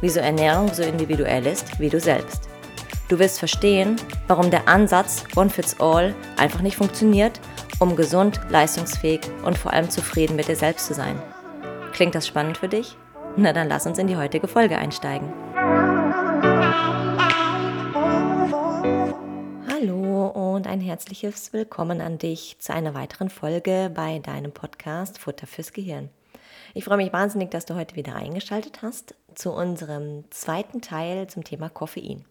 wieso Ernährung so individuell ist wie du selbst. Du wirst verstehen, warum der Ansatz One Fits All einfach nicht funktioniert, um gesund, leistungsfähig und vor allem zufrieden mit dir selbst zu sein. Klingt das spannend für dich? Na dann lass uns in die heutige Folge einsteigen. und ein herzliches Willkommen an dich zu einer weiteren Folge bei deinem Podcast Futter fürs Gehirn. Ich freue mich wahnsinnig, dass du heute wieder eingeschaltet hast zu unserem zweiten Teil zum Thema Koffein.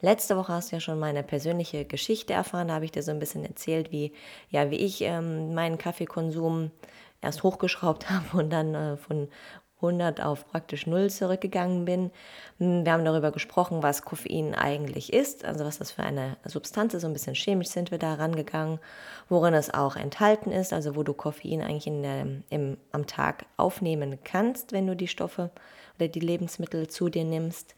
Letzte Woche hast du ja schon meine persönliche Geschichte erfahren, da habe ich dir so ein bisschen erzählt, wie, ja, wie ich ähm, meinen Kaffeekonsum erst hochgeschraubt habe und dann äh, von 100 auf praktisch 0 zurückgegangen bin. Wir haben darüber gesprochen, was Koffein eigentlich ist, also was das für eine Substanz ist. So ein bisschen chemisch sind wir da rangegangen, worin es auch enthalten ist, also wo du Koffein eigentlich in der, im, am Tag aufnehmen kannst, wenn du die Stoffe oder die Lebensmittel zu dir nimmst.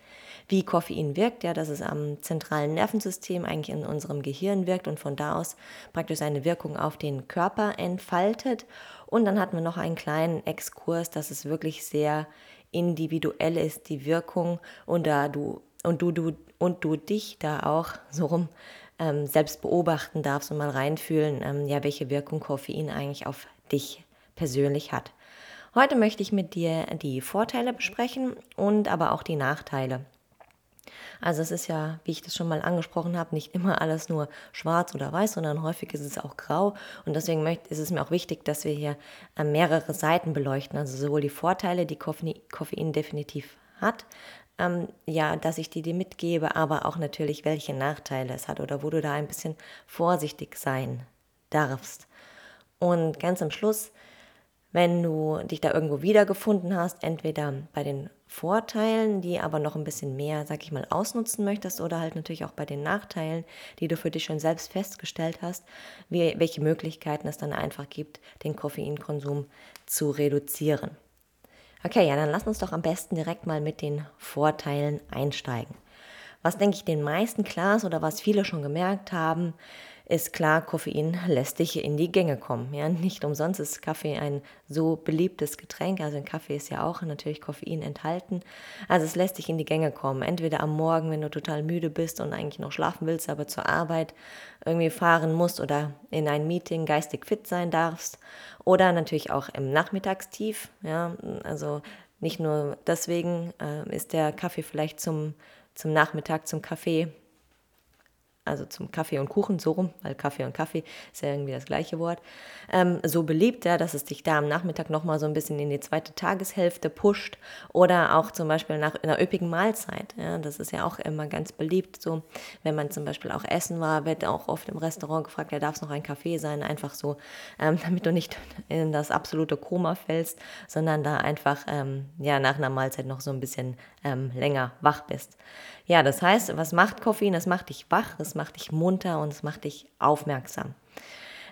Wie Koffein wirkt, ja, dass es am zentralen Nervensystem eigentlich in unserem Gehirn wirkt und von da aus praktisch seine Wirkung auf den Körper entfaltet und dann hatten wir noch einen kleinen Exkurs, dass es wirklich sehr individuell ist, die Wirkung und da du und du, du und du dich da auch so rum ähm, selbst beobachten darfst und mal reinfühlen, ähm, ja, welche Wirkung Koffein eigentlich auf dich persönlich hat. Heute möchte ich mit dir die Vorteile besprechen und aber auch die Nachteile. Also es ist ja, wie ich das schon mal angesprochen habe, nicht immer alles nur schwarz oder weiß, sondern häufig ist es auch grau. Und deswegen ist es mir auch wichtig, dass wir hier äh, mehrere Seiten beleuchten. Also sowohl die Vorteile, die Koffein definitiv hat, ähm, ja, dass ich die dir mitgebe, aber auch natürlich, welche Nachteile es hat oder wo du da ein bisschen vorsichtig sein darfst. Und ganz am Schluss wenn du dich da irgendwo wiedergefunden hast, entweder bei den Vorteilen, die aber noch ein bisschen mehr, sag ich mal, ausnutzen möchtest, oder halt natürlich auch bei den Nachteilen, die du für dich schon selbst festgestellt hast, wie, welche Möglichkeiten es dann einfach gibt, den Koffeinkonsum zu reduzieren. Okay, ja, dann lass uns doch am besten direkt mal mit den Vorteilen einsteigen. Was denke ich den meisten klar ist oder was viele schon gemerkt haben, ist klar, Koffein lässt dich in die Gänge kommen. Ja, nicht umsonst ist Kaffee ein so beliebtes Getränk. Also in Kaffee ist ja auch natürlich Koffein enthalten. Also es lässt dich in die Gänge kommen. Entweder am Morgen, wenn du total müde bist und eigentlich noch schlafen willst, aber zur Arbeit irgendwie fahren musst oder in ein Meeting geistig fit sein darfst. Oder natürlich auch im Nachmittagstief. Ja, also nicht nur deswegen äh, ist der Kaffee vielleicht zum, zum Nachmittag, zum Kaffee also zum Kaffee und Kuchen, so rum, weil Kaffee und Kaffee ist ja irgendwie das gleiche Wort, ähm, so beliebt, dass es dich da am Nachmittag nochmal so ein bisschen in die zweite Tageshälfte pusht oder auch zum Beispiel nach einer üppigen Mahlzeit. Ja, das ist ja auch immer ganz beliebt, so, wenn man zum Beispiel auch essen war, wird auch oft im Restaurant gefragt, ja, darf es noch ein Kaffee sein, einfach so, ähm, damit du nicht in das absolute Koma fällst, sondern da einfach, ähm, ja, nach einer Mahlzeit noch so ein bisschen ähm, länger wach bist. Ja, das heißt, was macht Koffein? Es macht dich wach, es macht dich munter und es macht dich aufmerksam.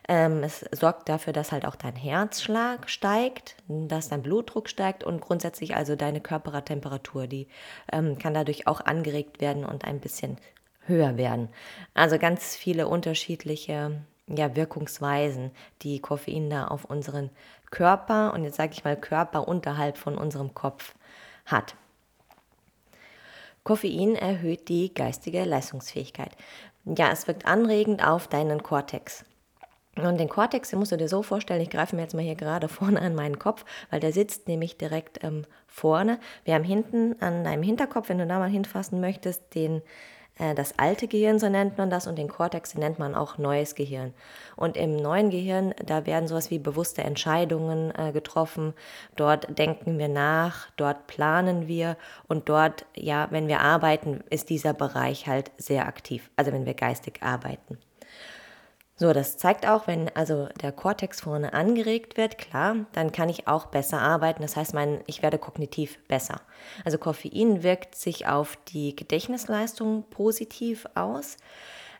Ähm, es sorgt dafür, dass halt auch dein Herzschlag steigt, dass dein Blutdruck steigt und grundsätzlich also deine Körpertemperatur, die ähm, kann dadurch auch angeregt werden und ein bisschen höher werden. Also ganz viele unterschiedliche ja, Wirkungsweisen, die Koffein da auf unseren Körper und jetzt sage ich mal Körper unterhalb von unserem Kopf hat. Koffein erhöht die geistige Leistungsfähigkeit. Ja, es wirkt anregend auf deinen Kortex. Und den Kortex, den musst du dir so vorstellen, ich greife mir jetzt mal hier gerade vorne an meinen Kopf, weil der sitzt nämlich direkt ähm, vorne. Wir haben hinten an deinem Hinterkopf, wenn du da mal hinfassen möchtest, den das alte Gehirn, so nennt man das, und den Kortex nennt man auch neues Gehirn. Und im neuen Gehirn, da werden sowas wie bewusste Entscheidungen äh, getroffen. Dort denken wir nach, dort planen wir und dort, ja, wenn wir arbeiten, ist dieser Bereich halt sehr aktiv. Also wenn wir geistig arbeiten. So, das zeigt auch, wenn also der Kortex vorne angeregt wird, klar, dann kann ich auch besser arbeiten. Das heißt, mein, ich werde kognitiv besser. Also Koffein wirkt sich auf die Gedächtnisleistung positiv aus.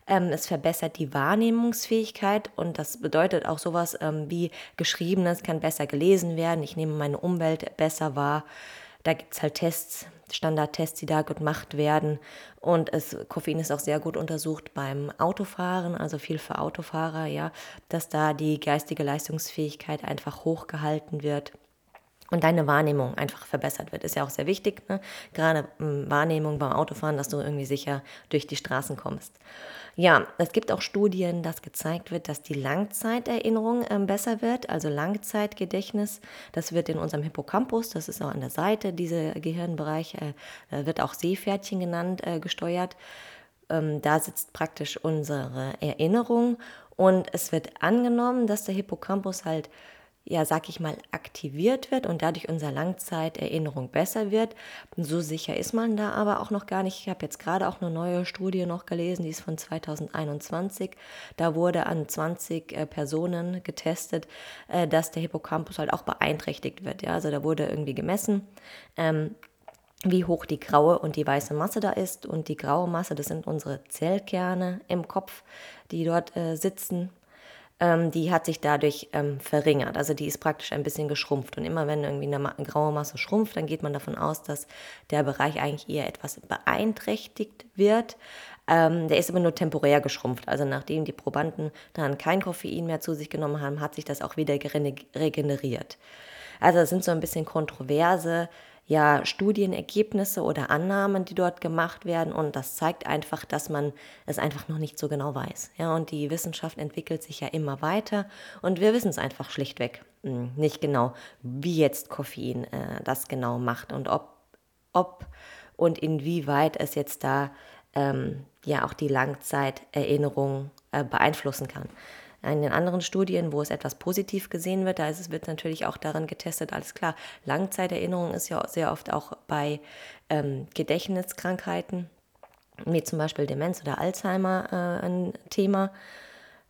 Ähm, es verbessert die Wahrnehmungsfähigkeit und das bedeutet auch sowas ähm, wie Geschriebenes kann besser gelesen werden. Ich nehme meine Umwelt besser wahr. Da gibt es halt Tests, Standardtests, die da gemacht werden. Und es, Koffein ist auch sehr gut untersucht beim Autofahren, also viel für Autofahrer, ja, dass da die geistige Leistungsfähigkeit einfach hochgehalten wird und deine Wahrnehmung einfach verbessert wird. Ist ja auch sehr wichtig, ne? gerade ähm, Wahrnehmung beim Autofahren, dass du irgendwie sicher durch die Straßen kommst. Ja, es gibt auch Studien, dass gezeigt wird, dass die Langzeiterinnerung äh, besser wird, also Langzeitgedächtnis. Das wird in unserem Hippocampus, das ist auch an der Seite, dieser Gehirnbereich, äh, wird auch Seepferdchen genannt, äh, gesteuert. Ähm, da sitzt praktisch unsere Erinnerung und es wird angenommen, dass der Hippocampus halt ja, sag ich mal, aktiviert wird und dadurch unsere Langzeiterinnerung besser wird. So sicher ist man da aber auch noch gar nicht. Ich habe jetzt gerade auch eine neue Studie noch gelesen, die ist von 2021. Da wurde an 20 äh, Personen getestet, äh, dass der Hippocampus halt auch beeinträchtigt wird. Ja, also da wurde irgendwie gemessen. Ähm, wie hoch die graue und die weiße Masse da ist. Und die graue Masse, das sind unsere Zellkerne im Kopf, die dort äh, sitzen ähm, die hat sich dadurch ähm, verringert. Also die ist praktisch ein bisschen geschrumpft. Und immer wenn irgendwie eine, eine graue Masse schrumpft, dann geht man davon aus, dass der Bereich eigentlich eher etwas beeinträchtigt wird. Ähm, der ist aber nur temporär geschrumpft. Also nachdem die Probanden dann kein Koffein mehr zu sich genommen haben, hat sich das auch wieder regeneriert. Also das sind so ein bisschen kontroverse ja Studienergebnisse oder Annahmen, die dort gemacht werden und das zeigt einfach, dass man es einfach noch nicht so genau weiß. Ja, und die Wissenschaft entwickelt sich ja immer weiter und wir wissen es einfach schlichtweg hm, nicht genau, wie jetzt Koffein äh, das genau macht und ob, ob und inwieweit es jetzt da ähm, ja auch die Langzeiterinnerung äh, beeinflussen kann. In den anderen Studien, wo es etwas positiv gesehen wird, da ist es, wird natürlich auch daran getestet, alles klar. Langzeiterinnerung ist ja sehr oft auch bei ähm, Gedächtniskrankheiten, wie zum Beispiel Demenz oder Alzheimer, äh, ein Thema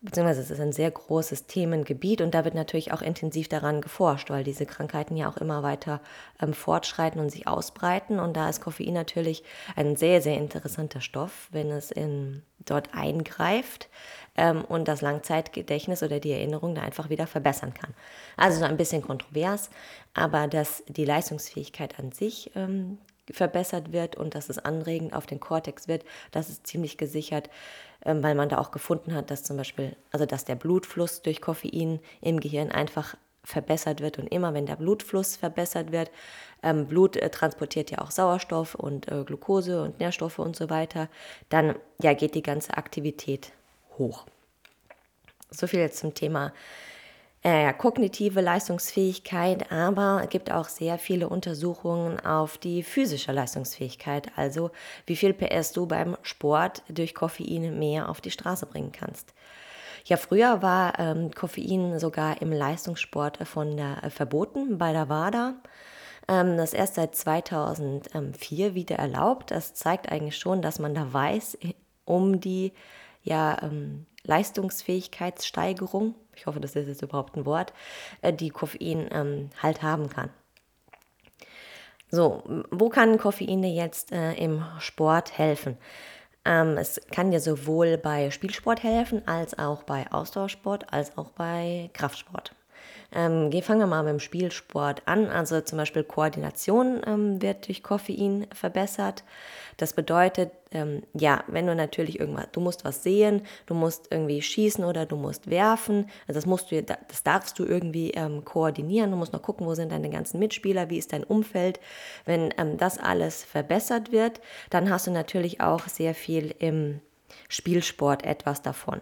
beziehungsweise es ist ein sehr großes Themengebiet und da wird natürlich auch intensiv daran geforscht, weil diese Krankheiten ja auch immer weiter ähm, fortschreiten und sich ausbreiten. Und da ist Koffein natürlich ein sehr, sehr interessanter Stoff, wenn es in, dort eingreift ähm, und das Langzeitgedächtnis oder die Erinnerung da einfach wieder verbessern kann. Also so ein bisschen kontrovers, aber dass die Leistungsfähigkeit an sich ähm, verbessert wird und dass es anregend auf den Kortex wird, das ist ziemlich gesichert, ähm, weil man da auch gefunden hat, dass zum Beispiel, also dass der Blutfluss durch Koffein im Gehirn einfach verbessert wird und immer wenn der Blutfluss verbessert wird, ähm, Blut äh, transportiert ja auch Sauerstoff und äh, Glucose und Nährstoffe und so weiter, dann ja geht die ganze Aktivität hoch. So viel jetzt zum Thema äh, kognitive Leistungsfähigkeit, aber es gibt auch sehr viele Untersuchungen auf die physische Leistungsfähigkeit, also wie viel PS du beim Sport durch Koffein mehr auf die Straße bringen kannst. Ja, früher war ähm, Koffein sogar im Leistungssport von der, äh, verboten bei der WADA. Ähm, das ist erst seit 2004 wieder erlaubt. Das zeigt eigentlich schon, dass man da weiß um die ja, ähm, Leistungsfähigkeitssteigerung, ich hoffe, das ist jetzt überhaupt ein Wort, äh, die Koffein ähm, halt haben kann. So, wo kann Koffein jetzt äh, im Sport helfen? Ähm, es kann dir sowohl bei Spielsport helfen, als auch bei Ausdauersport, als auch bei Kraftsport. Ähm, fangen wir mal mit dem Spielsport an. Also zum Beispiel Koordination ähm, wird durch Koffein verbessert. Das bedeutet, ähm, ja, wenn du natürlich irgendwas, du musst was sehen, du musst irgendwie schießen oder du musst werfen. Also das musst du, das darfst du irgendwie ähm, koordinieren. Du musst noch gucken, wo sind deine ganzen Mitspieler, wie ist dein Umfeld. Wenn ähm, das alles verbessert wird, dann hast du natürlich auch sehr viel im Spielsport etwas davon.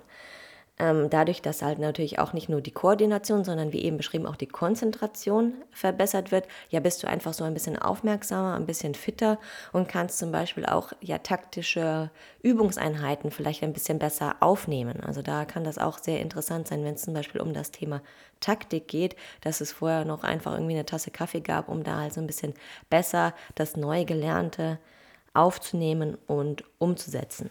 Ähm, dadurch, dass halt natürlich auch nicht nur die Koordination, sondern wie eben beschrieben auch die Konzentration verbessert wird, ja, bist du einfach so ein bisschen aufmerksamer, ein bisschen fitter und kannst zum Beispiel auch ja taktische Übungseinheiten vielleicht ein bisschen besser aufnehmen. Also da kann das auch sehr interessant sein, wenn es zum Beispiel um das Thema Taktik geht, dass es vorher noch einfach irgendwie eine Tasse Kaffee gab, um da halt so ein bisschen besser das neu Gelernte aufzunehmen und umzusetzen.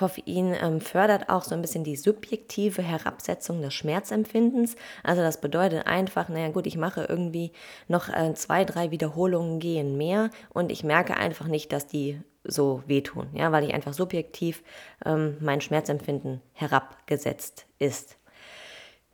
Koffein ähm, fördert auch so ein bisschen die subjektive Herabsetzung des Schmerzempfindens. Also das bedeutet einfach, naja gut, ich mache irgendwie noch äh, zwei, drei Wiederholungen gehen mehr und ich merke einfach nicht, dass die so wehtun, ja, weil ich einfach subjektiv ähm, mein Schmerzempfinden herabgesetzt ist.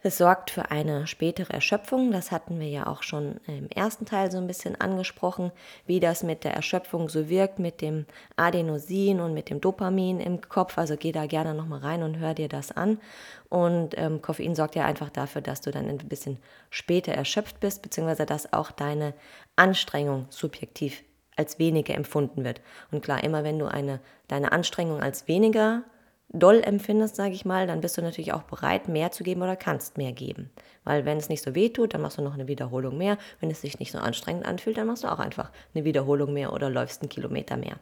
Es sorgt für eine spätere Erschöpfung. Das hatten wir ja auch schon im ersten Teil so ein bisschen angesprochen, wie das mit der Erschöpfung so wirkt, mit dem Adenosin und mit dem Dopamin im Kopf. Also geh da gerne nochmal rein und hör dir das an. Und ähm, Koffein sorgt ja einfach dafür, dass du dann ein bisschen später erschöpft bist, beziehungsweise dass auch deine Anstrengung subjektiv als weniger empfunden wird. Und klar, immer wenn du eine, deine Anstrengung als weniger doll empfindest, sage ich mal, dann bist du natürlich auch bereit, mehr zu geben oder kannst mehr geben. Weil wenn es nicht so weh tut, dann machst du noch eine Wiederholung mehr. Wenn es sich nicht so anstrengend anfühlt, dann machst du auch einfach eine Wiederholung mehr oder läufst einen Kilometer mehr.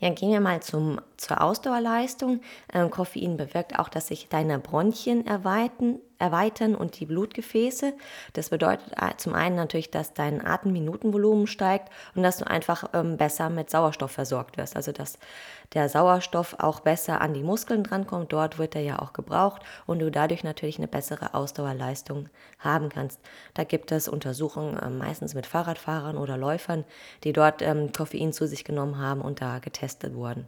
Ja, gehen wir mal zum, zur Ausdauerleistung. Ähm, Koffein bewirkt auch, dass sich deine Bronchien erweitern, erweitern und die Blutgefäße. Das bedeutet äh, zum einen natürlich, dass dein Atemminutenvolumen steigt und dass du einfach ähm, besser mit Sauerstoff versorgt wirst. Also dass der Sauerstoff auch besser an die Muskeln drankommt. Dort wird er ja auch gebraucht und du dadurch natürlich eine bessere Ausdauerleistung haben kannst. Da gibt es Untersuchungen äh, meistens mit Fahrradfahrern oder Läufern, die dort ähm, Koffein zu sich genommen haben und da getestet wurden.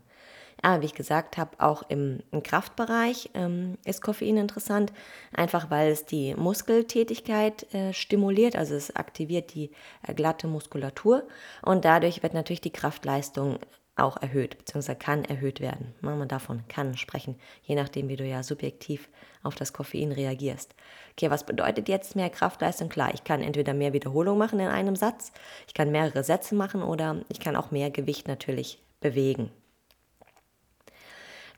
Aber wie ich gesagt habe, auch im, im Kraftbereich ähm, ist Koffein interessant, einfach weil es die Muskeltätigkeit äh, stimuliert, also es aktiviert die äh, glatte Muskulatur und dadurch wird natürlich die Kraftleistung auch erhöht, beziehungsweise kann erhöht werden. Man davon kann sprechen, je nachdem, wie du ja subjektiv auf das Koffein reagierst. Okay, was bedeutet jetzt mehr Kraftleistung? Klar, ich kann entweder mehr Wiederholung machen in einem Satz, ich kann mehrere Sätze machen oder ich kann auch mehr Gewicht natürlich bewegen.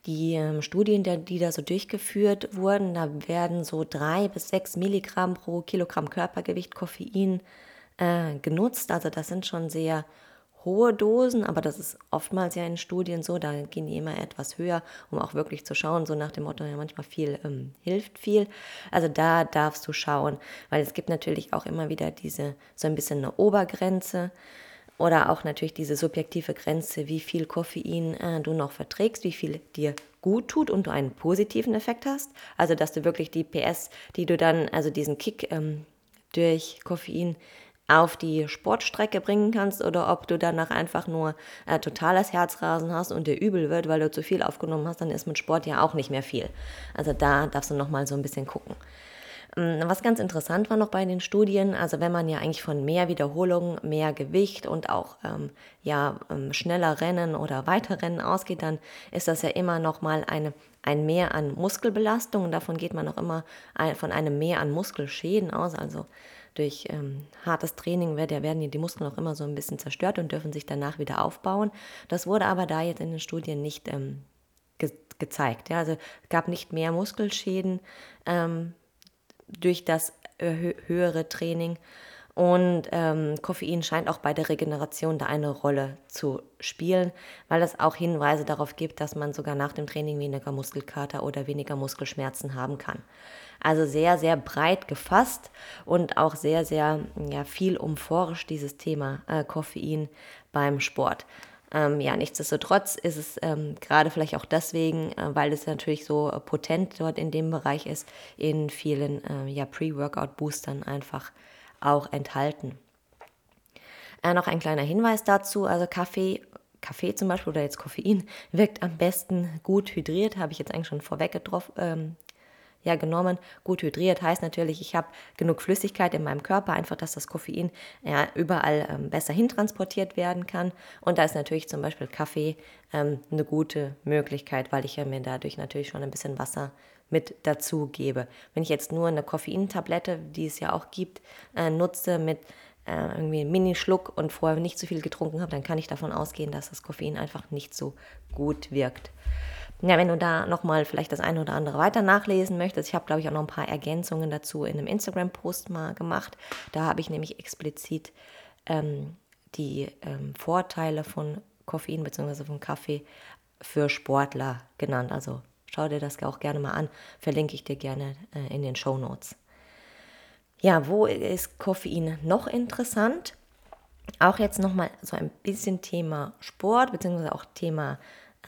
Die ähm, Studien, die, die da so durchgeführt wurden, da werden so drei bis sechs Milligramm pro Kilogramm Körpergewicht Koffein äh, genutzt. Also das sind schon sehr hohe Dosen, aber das ist oftmals ja in Studien so, da gehen die immer etwas höher, um auch wirklich zu schauen, so nach dem Motto, ja manchmal viel ähm, hilft viel. Also da darfst du schauen, weil es gibt natürlich auch immer wieder diese, so ein bisschen eine Obergrenze. Oder auch natürlich diese subjektive Grenze, wie viel Koffein äh, du noch verträgst, wie viel dir gut tut und du einen positiven Effekt hast. Also dass du wirklich die PS, die du dann, also diesen Kick ähm, durch Koffein auf die Sportstrecke bringen kannst oder ob du danach einfach nur äh, totales Herzrasen hast und dir übel wird, weil du zu viel aufgenommen hast, dann ist mit Sport ja auch nicht mehr viel. Also da darfst du nochmal so ein bisschen gucken. Ähm, was ganz interessant war noch bei den Studien, also wenn man ja eigentlich von mehr Wiederholungen, mehr Gewicht und auch ähm, ja, ähm, schneller Rennen oder weiter Rennen ausgeht, dann ist das ja immer noch mal eine, ein Mehr an Muskelbelastung und davon geht man auch immer ein, von einem Mehr an Muskelschäden aus. Also durch ähm, hartes Training wird, ja, werden die Muskeln auch immer so ein bisschen zerstört und dürfen sich danach wieder aufbauen. Das wurde aber da jetzt in den Studien nicht ähm, ge gezeigt. Ja? Also es gab nicht mehr Muskelschäden ähm, durch das äh, höhere Training. Und ähm, Koffein scheint auch bei der Regeneration da eine Rolle zu spielen, weil es auch Hinweise darauf gibt, dass man sogar nach dem Training weniger Muskelkater oder weniger Muskelschmerzen haben kann. Also sehr, sehr breit gefasst und auch sehr, sehr ja, viel umforscht dieses Thema äh, Koffein beim Sport. Ähm, ja, nichtsdestotrotz ist es ähm, gerade vielleicht auch deswegen, äh, weil es natürlich so äh, potent dort in dem Bereich ist, in vielen äh, ja, Pre-Workout-Boostern einfach auch enthalten. Äh, noch ein kleiner Hinweis dazu, also Kaffee Kaffee zum Beispiel oder jetzt Koffein wirkt am besten gut hydriert, habe ich jetzt eigentlich schon vorweg ähm, ja genommen. Gut hydriert heißt natürlich, ich habe genug Flüssigkeit in meinem Körper, einfach, dass das Koffein ja, überall ähm, besser hintransportiert werden kann. Und da ist natürlich zum Beispiel Kaffee ähm, eine gute Möglichkeit, weil ich ja mir dadurch natürlich schon ein bisschen Wasser mit dazu gebe. Wenn ich jetzt nur eine Koffeintablette, die es ja auch gibt, äh, nutze mit äh, irgendwie einen Minischluck und vorher nicht zu viel getrunken habe, dann kann ich davon ausgehen, dass das Koffein einfach nicht so gut wirkt. Ja, wenn du da nochmal vielleicht das eine oder andere weiter nachlesen möchtest, ich habe, glaube ich, auch noch ein paar Ergänzungen dazu in einem Instagram-Post mal gemacht. Da habe ich nämlich explizit ähm, die ähm, Vorteile von Koffein bzw. von Kaffee für Sportler genannt. Also schau dir das auch gerne mal an, verlinke ich dir gerne äh, in den Show Notes. Ja, wo ist Koffein noch interessant? Auch jetzt nochmal so ein bisschen Thema Sport, beziehungsweise auch Thema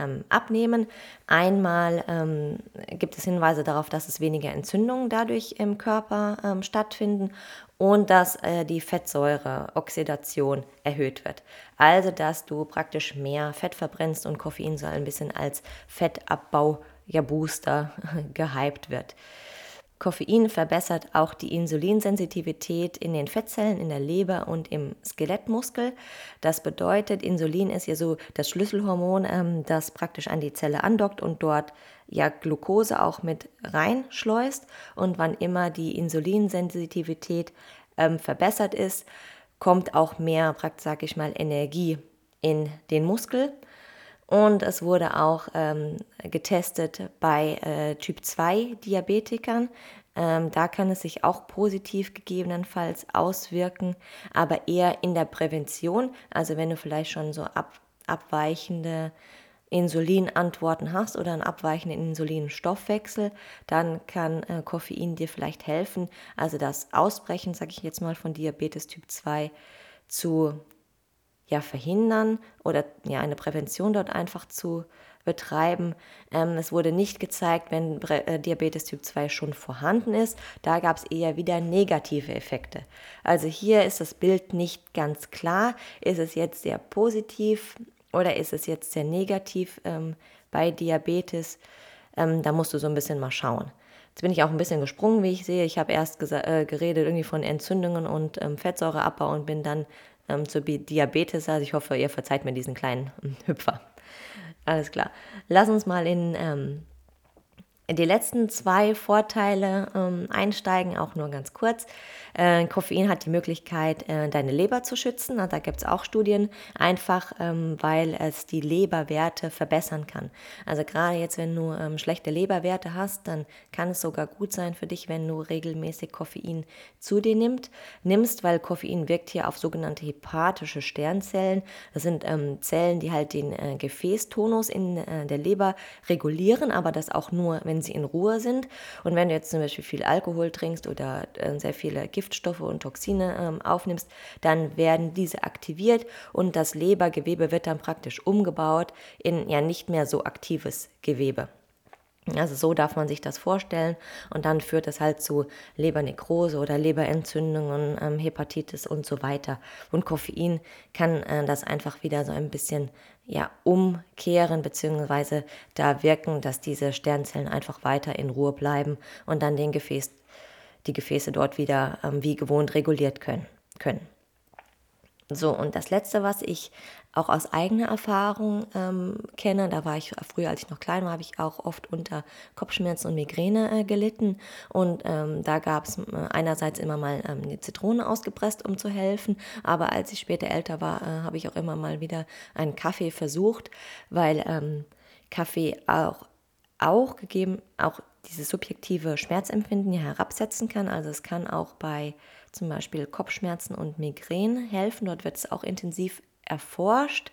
ähm, abnehmen. Einmal ähm, gibt es Hinweise darauf, dass es weniger Entzündungen dadurch im Körper ähm, stattfinden und dass äh, die Fettsäureoxidation erhöht wird. Also, dass du praktisch mehr Fett verbrennst und Koffein soll ein bisschen als Fettabbau ja, Booster gehypt wird. Koffein verbessert auch die Insulinsensitivität in den Fettzellen, in der Leber und im Skelettmuskel. Das bedeutet, Insulin ist ja so das Schlüsselhormon, ähm, das praktisch an die Zelle andockt und dort ja Glucose auch mit reinschleust. Und wann immer die Insulinsensitivität ähm, verbessert ist, kommt auch mehr, sage ich mal, Energie in den Muskel. Und es wurde auch ähm, getestet bei äh, Typ 2 Diabetikern. Ähm, da kann es sich auch positiv gegebenenfalls auswirken, aber eher in der Prävention. Also wenn du vielleicht schon so ab, abweichende Insulinantworten hast oder einen abweichenden Insulinstoffwechsel, dann kann äh, Koffein dir vielleicht helfen, also das Ausbrechen, sage ich jetzt mal, von Diabetes Typ 2 zu ja, verhindern oder ja, eine Prävention dort einfach zu betreiben. Ähm, es wurde nicht gezeigt, wenn äh, Diabetes Typ 2 schon vorhanden ist. Da gab es eher wieder negative Effekte. Also hier ist das Bild nicht ganz klar. Ist es jetzt sehr positiv oder ist es jetzt sehr negativ ähm, bei Diabetes? Ähm, da musst du so ein bisschen mal schauen. Jetzt bin ich auch ein bisschen gesprungen, wie ich sehe. Ich habe erst äh, geredet irgendwie von Entzündungen und ähm, Fettsäureabbau und bin dann ähm, zur Diabetes. Also ich hoffe, ihr verzeiht mir diesen kleinen ähm, Hüpfer. Alles klar. Lass uns mal in ähm, die letzten zwei Vorteile ähm, einsteigen, auch nur ganz kurz. Äh, Koffein hat die Möglichkeit, äh, deine Leber zu schützen. da gibt es auch Studien, einfach ähm, weil es die Leberwerte verbessern kann. Also gerade jetzt, wenn du ähm, schlechte Leberwerte hast, dann kann es sogar gut sein für dich, wenn du regelmäßig Koffein zu dir nimmst, nimmst weil Koffein wirkt hier auf sogenannte hepatische Sternzellen. Das sind ähm, Zellen, die halt den äh, Gefäßtonus in äh, der Leber regulieren, aber das auch nur, wenn sie in Ruhe sind. Und wenn du jetzt zum Beispiel viel Alkohol trinkst oder äh, sehr viele Giftstoffe und Toxine ähm, aufnimmst, dann werden diese aktiviert und das Lebergewebe wird dann praktisch umgebaut in ja nicht mehr so aktives Gewebe. Also so darf man sich das vorstellen und dann führt es halt zu Lebernekrose oder Leberentzündungen, ähm, Hepatitis und so weiter. Und Koffein kann äh, das einfach wieder so ein bisschen ja, umkehren beziehungsweise da wirken, dass diese Sternzellen einfach weiter in Ruhe bleiben und dann den Gefäß die Gefäße dort wieder ähm, wie gewohnt reguliert können. können. So, und das Letzte, was ich auch aus eigener Erfahrung ähm, kenne, da war ich früher, als ich noch klein war, habe ich auch oft unter Kopfschmerzen und Migräne äh, gelitten. Und ähm, da gab es äh, einerseits immer mal ähm, eine Zitrone ausgepresst, um zu helfen. Aber als ich später älter war, äh, habe ich auch immer mal wieder einen Kaffee versucht, weil ähm, Kaffee auch auch gegeben, auch dieses subjektive Schmerzempfinden ja herabsetzen kann. Also es kann auch bei zum Beispiel Kopfschmerzen und Migräne helfen. Dort wird es auch intensiv erforscht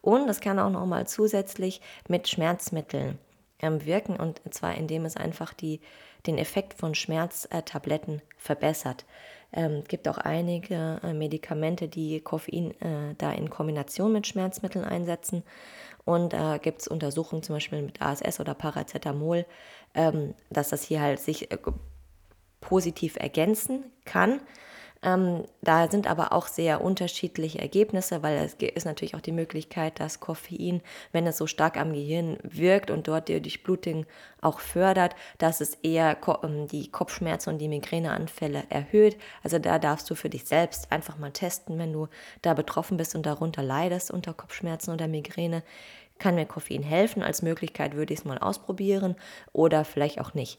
und es kann auch nochmal zusätzlich mit Schmerzmitteln ähm, wirken und zwar indem es einfach die, den Effekt von Schmerztabletten verbessert. Ähm, es gibt auch einige äh, Medikamente, die Koffein äh, da in Kombination mit Schmerzmitteln einsetzen. Und da äh, gibt es Untersuchungen zum Beispiel mit ASS oder Paracetamol, ähm, dass das hier halt sich äh, positiv ergänzen kann. Ähm, da sind aber auch sehr unterschiedliche Ergebnisse, weil es ist natürlich auch die Möglichkeit, dass Koffein, wenn es so stark am Gehirn wirkt und dort die Durchblutung auch fördert, dass es eher ähm, die Kopfschmerzen und die Migräneanfälle erhöht. Also da darfst du für dich selbst einfach mal testen, wenn du da betroffen bist und darunter leidest unter Kopfschmerzen oder Migräne. Kann mir Koffein helfen? Als Möglichkeit würde ich es mal ausprobieren oder vielleicht auch nicht.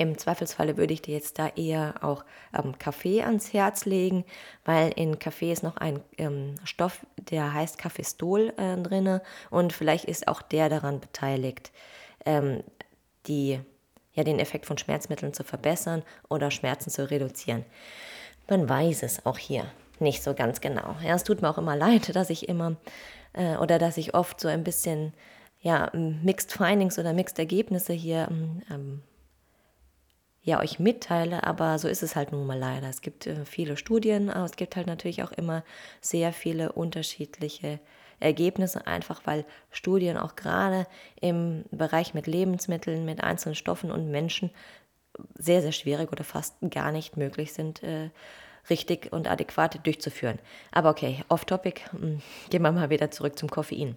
Im Zweifelsfalle würde ich dir jetzt da eher auch ähm, Kaffee ans Herz legen, weil in Kaffee ist noch ein ähm, Stoff, der heißt Kaffeestol äh, drin und vielleicht ist auch der daran beteiligt, ähm, die, ja, den Effekt von Schmerzmitteln zu verbessern oder Schmerzen zu reduzieren. Man weiß es auch hier nicht so ganz genau. Ja, es tut mir auch immer leid, dass ich immer äh, oder dass ich oft so ein bisschen ja, Mixed Findings oder Mixed Ergebnisse hier ähm, ja euch mitteile, aber so ist es halt nun mal leider. Es gibt äh, viele Studien, aber es gibt halt natürlich auch immer sehr viele unterschiedliche Ergebnisse, einfach weil Studien auch gerade im Bereich mit Lebensmitteln, mit einzelnen Stoffen und Menschen sehr, sehr schwierig oder fast gar nicht möglich sind, äh, richtig und adäquat durchzuführen. Aber okay, off-topic, hm, gehen wir mal wieder zurück zum Koffein.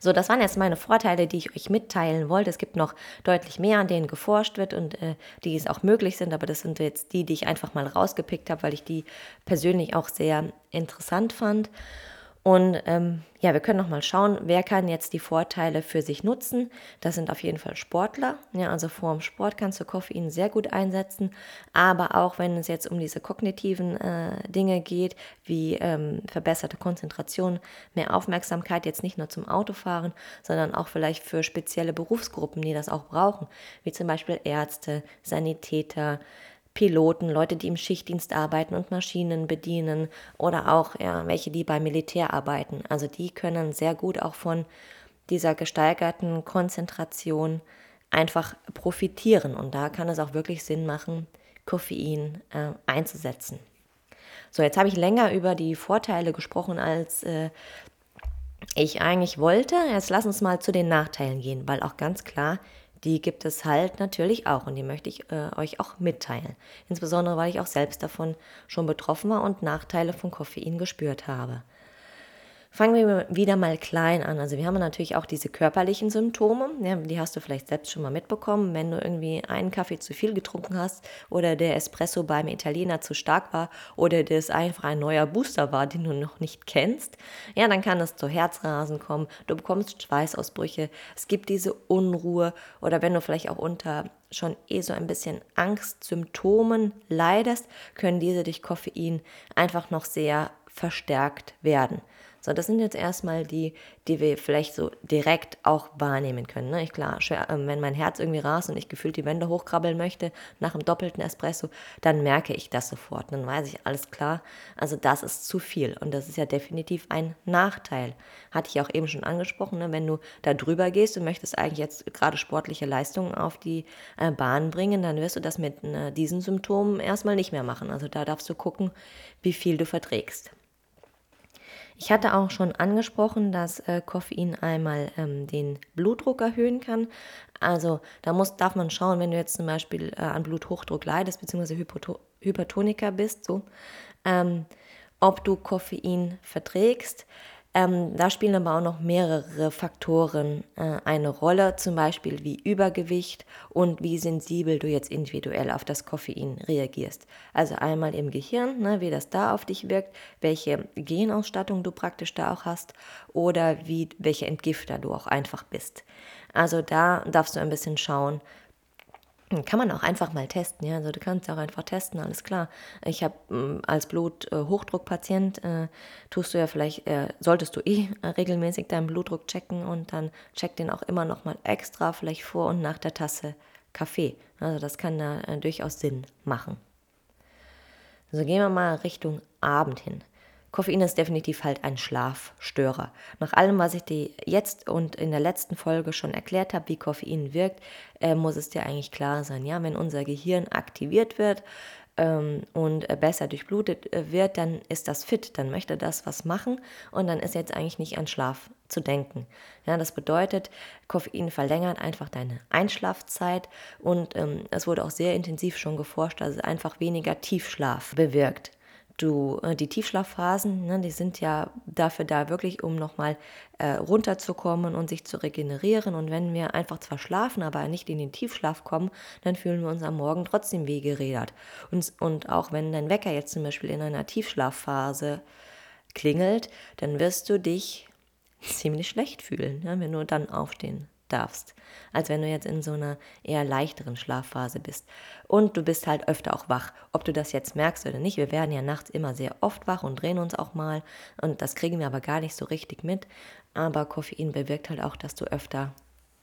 So, das waren jetzt meine Vorteile, die ich euch mitteilen wollte. Es gibt noch deutlich mehr, an denen geforscht wird und äh, die es auch möglich sind, aber das sind jetzt die, die ich einfach mal rausgepickt habe, weil ich die persönlich auch sehr interessant fand. Und ähm, ja, wir können noch mal schauen, wer kann jetzt die Vorteile für sich nutzen. Das sind auf jeden Fall Sportler. Ja, also vor dem Sport kannst du Koffein sehr gut einsetzen. Aber auch wenn es jetzt um diese kognitiven äh, Dinge geht, wie ähm, verbesserte Konzentration, mehr Aufmerksamkeit, jetzt nicht nur zum Autofahren, sondern auch vielleicht für spezielle Berufsgruppen, die das auch brauchen, wie zum Beispiel Ärzte, Sanitäter, Piloten, Leute, die im Schichtdienst arbeiten und Maschinen bedienen oder auch ja, welche, die beim Militär arbeiten. Also die können sehr gut auch von dieser gesteigerten Konzentration einfach profitieren. Und da kann es auch wirklich Sinn machen, Koffein äh, einzusetzen. So, jetzt habe ich länger über die Vorteile gesprochen, als äh, ich eigentlich wollte. Jetzt lass uns mal zu den Nachteilen gehen, weil auch ganz klar, die gibt es halt natürlich auch und die möchte ich äh, euch auch mitteilen. Insbesondere, weil ich auch selbst davon schon betroffen war und Nachteile von Koffein gespürt habe. Fangen wir wieder mal klein an. Also wir haben natürlich auch diese körperlichen Symptome. Ja, die hast du vielleicht selbst schon mal mitbekommen, wenn du irgendwie einen Kaffee zu viel getrunken hast oder der Espresso beim Italiener zu stark war oder das einfach ein neuer Booster war, den du noch nicht kennst. Ja, dann kann es zu Herzrasen kommen. Du bekommst Schweißausbrüche. Es gibt diese Unruhe oder wenn du vielleicht auch unter schon eh so ein bisschen Angstsymptomen leidest, können diese durch Koffein einfach noch sehr verstärkt werden. So, das sind jetzt erstmal die, die wir vielleicht so direkt auch wahrnehmen können. Ne? Ich klar, ähm, wenn mein Herz irgendwie rast und ich gefühlt die Wände hochkrabbeln möchte nach einem doppelten Espresso, dann merke ich das sofort. Dann weiß ich, alles klar, also das ist zu viel. Und das ist ja definitiv ein Nachteil. Hatte ich auch eben schon angesprochen, ne? wenn du da drüber gehst und möchtest eigentlich jetzt gerade sportliche Leistungen auf die äh, Bahn bringen, dann wirst du das mit äh, diesen Symptomen erstmal nicht mehr machen. Also da darfst du gucken, wie viel du verträgst. Ich hatte auch schon angesprochen, dass äh, Koffein einmal ähm, den Blutdruck erhöhen kann. Also da muss, darf man schauen, wenn du jetzt zum Beispiel äh, an Bluthochdruck leidest, beziehungsweise Hypoto Hypertoniker bist, so, ähm, ob du Koffein verträgst. Ähm, da spielen aber auch noch mehrere Faktoren äh, eine Rolle, zum Beispiel wie Übergewicht und wie sensibel du jetzt individuell auf das Koffein reagierst. Also einmal im Gehirn, ne, wie das da auf dich wirkt, welche Genausstattung du praktisch da auch hast oder wie, welche Entgifter du auch einfach bist. Also da darfst du ein bisschen schauen, kann man auch einfach mal testen, ja. Also du kannst auch einfach testen, alles klar. Ich habe mm, als Bluthochdruckpatient äh, tust du ja vielleicht, äh, solltest du eh regelmäßig deinen Blutdruck checken und dann check den auch immer noch mal extra, vielleicht vor und nach der Tasse Kaffee. Also das kann da äh, durchaus Sinn machen. So gehen wir mal Richtung Abend hin. Koffein ist definitiv halt ein Schlafstörer. Nach allem, was ich dir jetzt und in der letzten Folge schon erklärt habe, wie Koffein wirkt, äh, muss es dir eigentlich klar sein. Ja, wenn unser Gehirn aktiviert wird, ähm, und äh, besser durchblutet äh, wird, dann ist das fit, dann möchte das was machen und dann ist jetzt eigentlich nicht an Schlaf zu denken. Ja, das bedeutet, Koffein verlängert einfach deine Einschlafzeit und ähm, es wurde auch sehr intensiv schon geforscht, dass es einfach weniger Tiefschlaf bewirkt du äh, die Tiefschlafphasen, ne, die sind ja dafür da wirklich, um nochmal äh, runterzukommen und sich zu regenerieren. Und wenn wir einfach zwar schlafen, aber nicht in den Tiefschlaf kommen, dann fühlen wir uns am Morgen trotzdem wie gerädert. Und, und auch wenn dein Wecker jetzt zum Beispiel in einer Tiefschlafphase klingelt, dann wirst du dich ziemlich schlecht fühlen, ne, wenn du dann aufstehen darfst, als wenn du jetzt in so einer eher leichteren Schlafphase bist. Und du bist halt öfter auch wach, ob du das jetzt merkst oder nicht. Wir werden ja nachts immer sehr oft wach und drehen uns auch mal und das kriegen wir aber gar nicht so richtig mit. Aber Koffein bewirkt halt auch, dass du öfter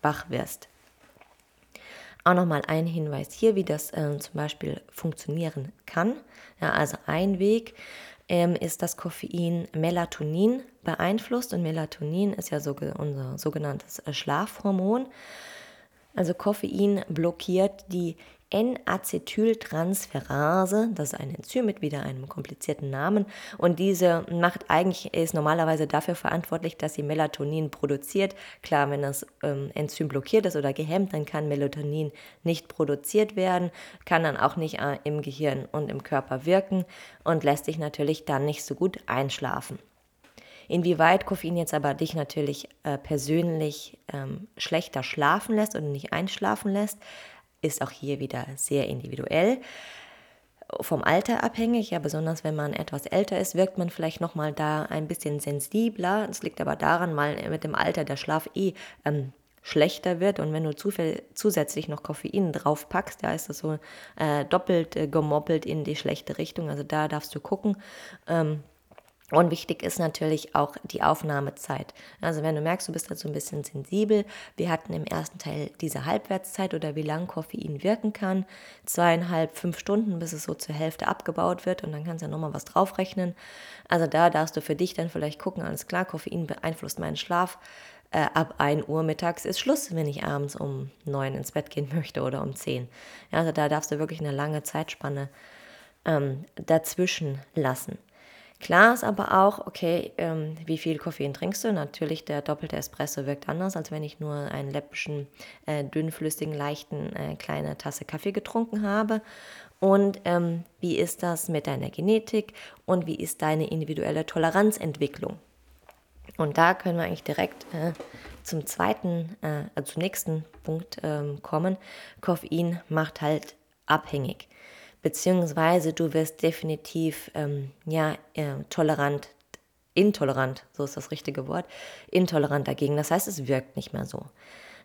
wach wirst. Auch nochmal ein Hinweis hier, wie das äh, zum Beispiel funktionieren kann. Ja, also ein Weg ähm, ist das Koffein Melatonin beeinflusst. Und Melatonin ist ja so, unser sogenanntes äh, Schlafhormon. Also Koffein blockiert die N-Acetyltransferase. Das ist ein Enzym mit wieder einem komplizierten Namen. Und diese macht eigentlich, ist normalerweise dafür verantwortlich, dass sie Melatonin produziert. Klar, wenn das ähm, Enzym blockiert ist oder gehemmt, dann kann Melatonin nicht produziert werden, kann dann auch nicht äh, im Gehirn und im Körper wirken und lässt sich natürlich dann nicht so gut einschlafen. Inwieweit Koffein jetzt aber dich natürlich äh, persönlich ähm, schlechter schlafen lässt oder nicht einschlafen lässt, ist auch hier wieder sehr individuell. Vom Alter abhängig, ja, besonders wenn man etwas älter ist, wirkt man vielleicht nochmal da ein bisschen sensibler. Das liegt aber daran, weil mit dem Alter der Schlaf eh ähm, schlechter wird und wenn du zusätzlich noch Koffein drauf packst, ja, ist das so äh, doppelt äh, gemoppelt in die schlechte Richtung. Also da darfst du gucken. Ähm, und wichtig ist natürlich auch die Aufnahmezeit. Also wenn du merkst, du bist da so ein bisschen sensibel, wir hatten im ersten Teil diese Halbwertszeit oder wie lang Koffein wirken kann. Zweieinhalb, fünf Stunden, bis es so zur Hälfte abgebaut wird und dann kannst du ja nochmal was draufrechnen. Also da darfst du für dich dann vielleicht gucken, alles klar, Koffein beeinflusst meinen Schlaf. Äh, ab 1 Uhr mittags ist Schluss, wenn ich abends um 9 ins Bett gehen möchte oder um 10. Ja, also da darfst du wirklich eine lange Zeitspanne ähm, dazwischen lassen. Klar ist aber auch, okay, ähm, wie viel Koffein trinkst du? Natürlich, der doppelte Espresso wirkt anders, als wenn ich nur einen läppischen, äh, dünnflüssigen, leichten, äh, kleine Tasse Kaffee getrunken habe. Und ähm, wie ist das mit deiner Genetik und wie ist deine individuelle Toleranzentwicklung? Und da können wir eigentlich direkt äh, zum zweiten, äh, also zum nächsten Punkt ähm, kommen. Koffein macht halt abhängig beziehungsweise du wirst definitiv ähm, ja, äh, tolerant, intolerant, so ist das richtige Wort, intolerant dagegen. Das heißt, es wirkt nicht mehr so.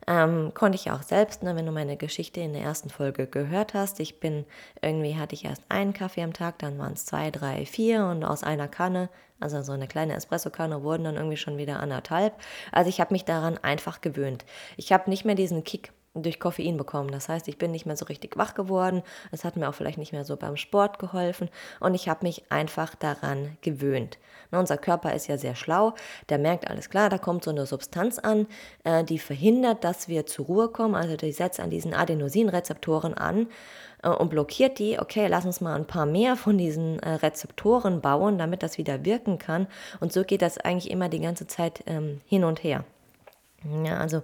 Ähm, konnte ich auch selbst, ne, wenn du meine Geschichte in der ersten Folge gehört hast. Ich bin, irgendwie hatte ich erst einen Kaffee am Tag, dann waren es zwei, drei, vier und aus einer Kanne, also so eine kleine Espresso-Kanne, wurden dann irgendwie schon wieder anderthalb. Also ich habe mich daran einfach gewöhnt. Ich habe nicht mehr diesen Kick durch Koffein bekommen. Das heißt, ich bin nicht mehr so richtig wach geworden. Es hat mir auch vielleicht nicht mehr so beim Sport geholfen und ich habe mich einfach daran gewöhnt. Na, unser Körper ist ja sehr schlau. Der merkt alles klar, da kommt so eine Substanz an, äh, die verhindert, dass wir zur Ruhe kommen. Also die setzt an diesen Adenosinrezeptoren an äh, und blockiert die. Okay, lass uns mal ein paar mehr von diesen äh, Rezeptoren bauen, damit das wieder wirken kann. Und so geht das eigentlich immer die ganze Zeit ähm, hin und her. Ja, also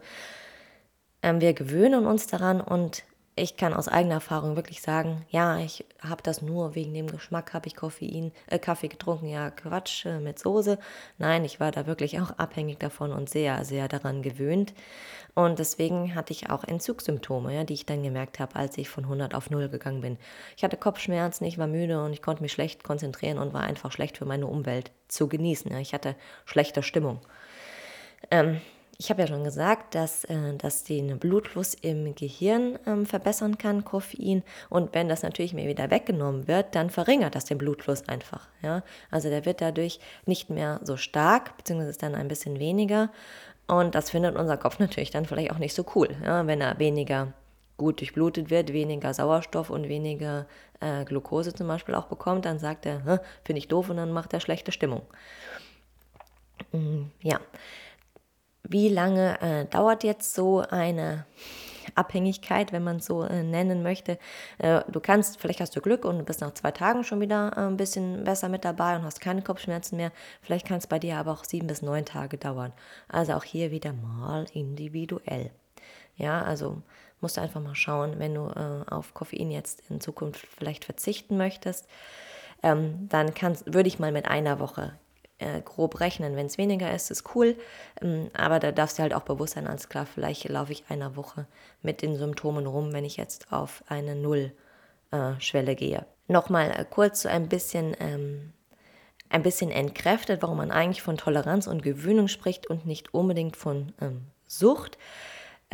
wir gewöhnen uns daran und ich kann aus eigener Erfahrung wirklich sagen, ja, ich habe das nur wegen dem Geschmack, habe ich Koffein, äh, Kaffee getrunken, ja, Quatsch äh, mit Soße. Nein, ich war da wirklich auch abhängig davon und sehr, sehr daran gewöhnt. Und deswegen hatte ich auch Entzugssymptome, ja, die ich dann gemerkt habe, als ich von 100 auf 0 gegangen bin. Ich hatte Kopfschmerzen, ich war müde und ich konnte mich schlecht konzentrieren und war einfach schlecht für meine Umwelt zu genießen. Ja. Ich hatte schlechte Stimmung. Ähm, ich habe ja schon gesagt, dass äh, das den Blutfluss im Gehirn ähm, verbessern kann, Koffein. Und wenn das natürlich mir wieder weggenommen wird, dann verringert das den Blutfluss einfach. Ja? Also der wird dadurch nicht mehr so stark, beziehungsweise dann ein bisschen weniger. Und das findet unser Kopf natürlich dann vielleicht auch nicht so cool, ja? wenn er weniger gut durchblutet wird, weniger Sauerstoff und weniger äh, Glucose zum Beispiel auch bekommt, dann sagt er, finde ich doof und dann macht er schlechte Stimmung. Mm, ja, wie lange äh, dauert jetzt so eine Abhängigkeit, wenn man es so äh, nennen möchte. Äh, du kannst, vielleicht hast du Glück und bist nach zwei Tagen schon wieder äh, ein bisschen besser mit dabei und hast keine Kopfschmerzen mehr. Vielleicht kann es bei dir aber auch sieben bis neun Tage dauern. Also auch hier wieder mal individuell. Ja, also musst du einfach mal schauen, wenn du äh, auf Koffein jetzt in Zukunft vielleicht verzichten möchtest, ähm, dann kannst, würde ich mal mit einer Woche äh, grob rechnen. Wenn es weniger ist, ist cool. Ähm, aber da darfst du halt auch bewusst sein, alles klar, vielleicht laufe ich einer Woche mit den Symptomen rum, wenn ich jetzt auf eine Null-Schwelle äh, gehe. Nochmal äh, kurz so ein bisschen, ähm, ein bisschen entkräftet, warum man eigentlich von Toleranz und Gewöhnung spricht und nicht unbedingt von ähm, Sucht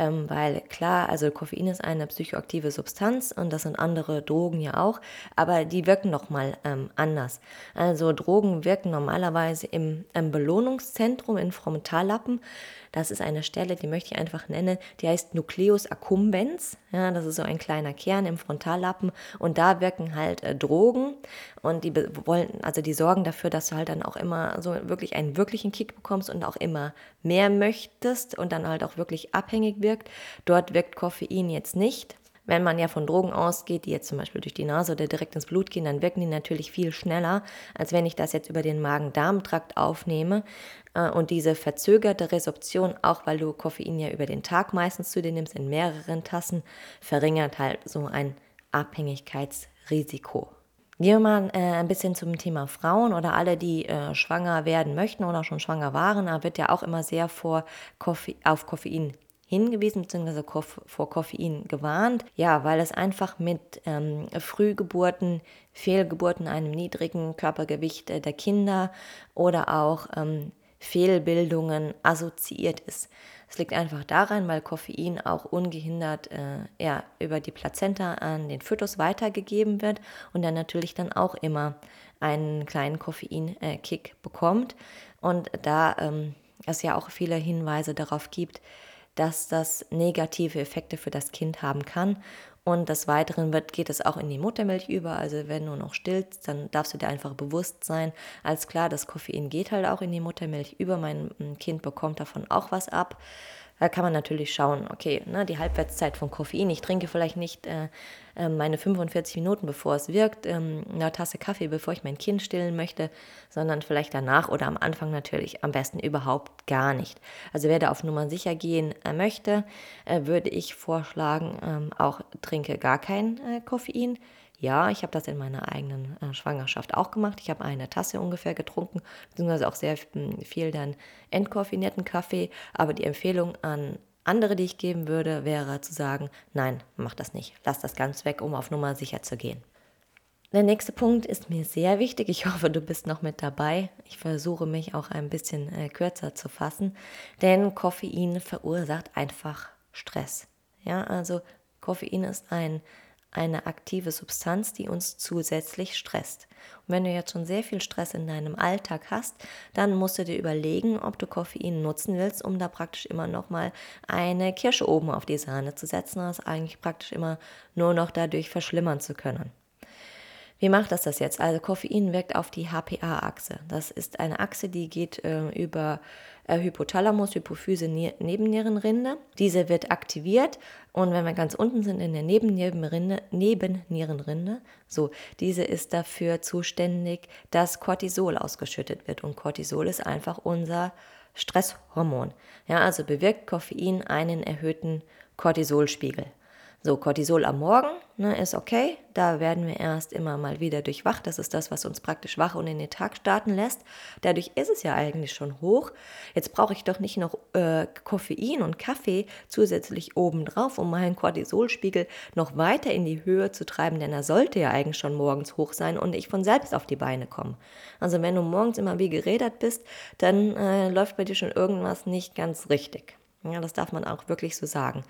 ähm, weil klar, also Koffein ist eine psychoaktive Substanz und das sind andere Drogen ja auch, aber die wirken nochmal ähm, anders. Also Drogen wirken normalerweise im, im Belohnungszentrum, in Frontallappen. Das ist eine Stelle, die möchte ich einfach nennen, die heißt Nucleus accumbens. Ja, das ist so ein kleiner Kern im Frontallappen und da wirken halt äh, Drogen und die wollen, also die sorgen dafür, dass du halt dann auch immer so wirklich einen wirklichen Kick bekommst und auch immer mehr möchtest und dann halt auch wirklich abhängig wirkt. Dort wirkt Koffein jetzt nicht. Wenn man ja von Drogen ausgeht, die jetzt zum Beispiel durch die Nase oder direkt ins Blut gehen, dann wirken die natürlich viel schneller, als wenn ich das jetzt über den Magen-Darm-Trakt aufnehme. Äh, und diese verzögerte Resorption, auch weil du Koffein ja über den Tag meistens zu dir nimmst, in mehreren Tassen, verringert halt so ein Abhängigkeitsrisiko. Gehen wir mal äh, ein bisschen zum Thema Frauen oder alle, die äh, schwanger werden möchten oder schon schwanger waren. Da wird ja auch immer sehr vor Koffe auf Koffein hingewiesen bzw. vor Koffein gewarnt. Ja, weil es einfach mit ähm, Frühgeburten, Fehlgeburten, einem niedrigen Körpergewicht äh, der Kinder oder auch ähm, Fehlbildungen assoziiert ist. Es liegt einfach daran, weil Koffein auch ungehindert äh, ja, über die Plazenta an den Fötus weitergegeben wird und dann natürlich dann auch immer einen kleinen Koffeinkick bekommt. Und da ähm, es ja auch viele Hinweise darauf gibt, dass das negative Effekte für das Kind haben kann. Und des Weiteren wird, geht es auch in die Muttermilch über. Also wenn du noch stillst, dann darfst du dir einfach bewusst sein, als klar, das Koffein geht halt auch in die Muttermilch über. Mein Kind bekommt davon auch was ab. Da kann man natürlich schauen, okay, ne, die Halbwertszeit von Koffein. Ich trinke vielleicht nicht äh, äh, meine 45 Minuten, bevor es wirkt, ähm, eine Tasse Kaffee, bevor ich mein Kind stillen möchte, sondern vielleicht danach oder am Anfang natürlich am besten überhaupt gar nicht. Also wer da auf Nummer sicher gehen äh, möchte, äh, würde ich vorschlagen, ähm, auch trinke gar kein äh, Koffein. Ja, ich habe das in meiner eigenen äh, Schwangerschaft auch gemacht. Ich habe eine Tasse ungefähr getrunken, beziehungsweise auch sehr hm, viel dann entkoffinierten Kaffee. Aber die Empfehlung an andere, die ich geben würde, wäre zu sagen, nein, mach das nicht. Lass das ganz weg, um auf Nummer sicher zu gehen. Der nächste Punkt ist mir sehr wichtig. Ich hoffe, du bist noch mit dabei. Ich versuche mich auch ein bisschen äh, kürzer zu fassen, denn Koffein verursacht einfach Stress. Ja, also Koffein ist ein eine aktive Substanz, die uns zusätzlich stresst. Und wenn du jetzt schon sehr viel Stress in deinem Alltag hast, dann musst du dir überlegen, ob du Koffein nutzen willst, um da praktisch immer noch mal eine Kirsche oben auf die Sahne zu setzen, das eigentlich praktisch immer nur noch dadurch verschlimmern zu können. Wie macht das das jetzt? Also Koffein wirkt auf die HPA-Achse. Das ist eine Achse, die geht äh, über äh, Hypothalamus, Hypophyse, ne Nebennierenrinde. Diese wird aktiviert und wenn wir ganz unten sind in der Nebennierenrinde, Nebennierenrinde, so, diese ist dafür zuständig, dass Cortisol ausgeschüttet wird und Cortisol ist einfach unser Stresshormon. Ja, also bewirkt Koffein einen erhöhten Cortisolspiegel. So, Cortisol am Morgen ne, ist okay. Da werden wir erst immer mal wieder durchwacht. Das ist das, was uns praktisch wach und in den Tag starten lässt. Dadurch ist es ja eigentlich schon hoch. Jetzt brauche ich doch nicht noch äh, Koffein und Kaffee zusätzlich obendrauf, um meinen Cortisolspiegel noch weiter in die Höhe zu treiben, denn er sollte ja eigentlich schon morgens hoch sein und ich von selbst auf die Beine komme. Also wenn du morgens immer wie gerädert bist, dann äh, läuft bei dir schon irgendwas nicht ganz richtig. Ja, das darf man auch wirklich so sagen.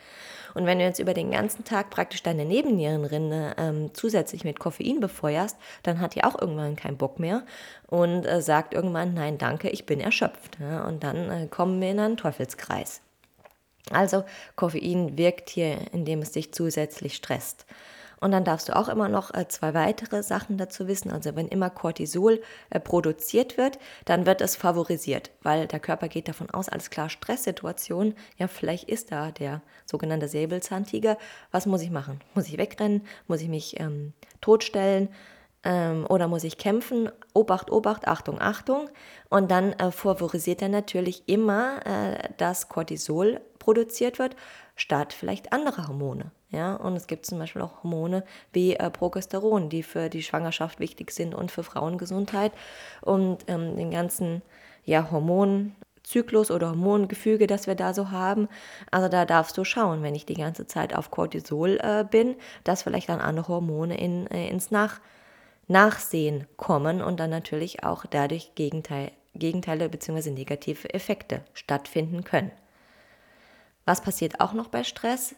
Und wenn du jetzt über den ganzen Tag praktisch deine Nebennierenrinde ähm, zusätzlich mit Koffein befeuerst, dann hat die auch irgendwann keinen Bock mehr und äh, sagt irgendwann, nein, danke, ich bin erschöpft. Ja, und dann äh, kommen wir in einen Teufelskreis. Also Koffein wirkt hier, indem es dich zusätzlich stresst. Und dann darfst du auch immer noch äh, zwei weitere Sachen dazu wissen. Also wenn immer Cortisol äh, produziert wird, dann wird es favorisiert, weil der Körper geht davon aus, alles klar, Stresssituation, ja, vielleicht ist da der sogenannte Säbelzahntiger. Was muss ich machen? Muss ich wegrennen? Muss ich mich ähm, totstellen? Ähm, oder muss ich kämpfen? Obacht, Obacht, Achtung, Achtung. Und dann äh, favorisiert er natürlich immer, äh, dass Cortisol produziert wird, statt vielleicht andere Hormone. Ja, und es gibt zum Beispiel auch Hormone wie äh, Progesteron, die für die Schwangerschaft wichtig sind und für Frauengesundheit und ähm, den ganzen ja, Hormonzyklus oder Hormongefüge, das wir da so haben. Also da darfst du schauen, wenn ich die ganze Zeit auf Cortisol äh, bin, dass vielleicht dann andere Hormone in, äh, ins Nach Nachsehen kommen und dann natürlich auch dadurch Gegenteil, Gegenteile bzw. negative Effekte stattfinden können. Was passiert auch noch bei Stress?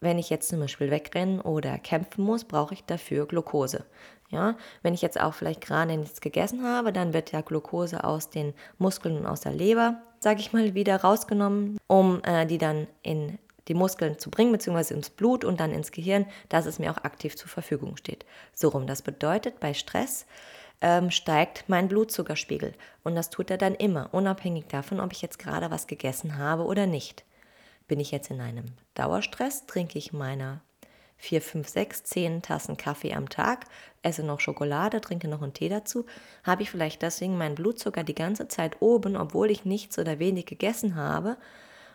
Wenn ich jetzt zum Beispiel wegrennen oder kämpfen muss, brauche ich dafür Glucose. Ja, wenn ich jetzt auch vielleicht gerade nichts gegessen habe, dann wird ja Glucose aus den Muskeln und aus der Leber, sage ich mal, wieder rausgenommen, um äh, die dann in die Muskeln zu bringen, beziehungsweise ins Blut und dann ins Gehirn, dass es mir auch aktiv zur Verfügung steht. So rum. Das bedeutet, bei Stress ähm, steigt mein Blutzuckerspiegel. Und das tut er dann immer, unabhängig davon, ob ich jetzt gerade was gegessen habe oder nicht. Bin ich jetzt in einem Dauerstress, trinke ich meine vier, fünf, sechs, zehn Tassen Kaffee am Tag, esse noch Schokolade, trinke noch einen Tee dazu, habe ich vielleicht deswegen meinen Blutzucker die ganze Zeit oben, obwohl ich nichts oder wenig gegessen habe.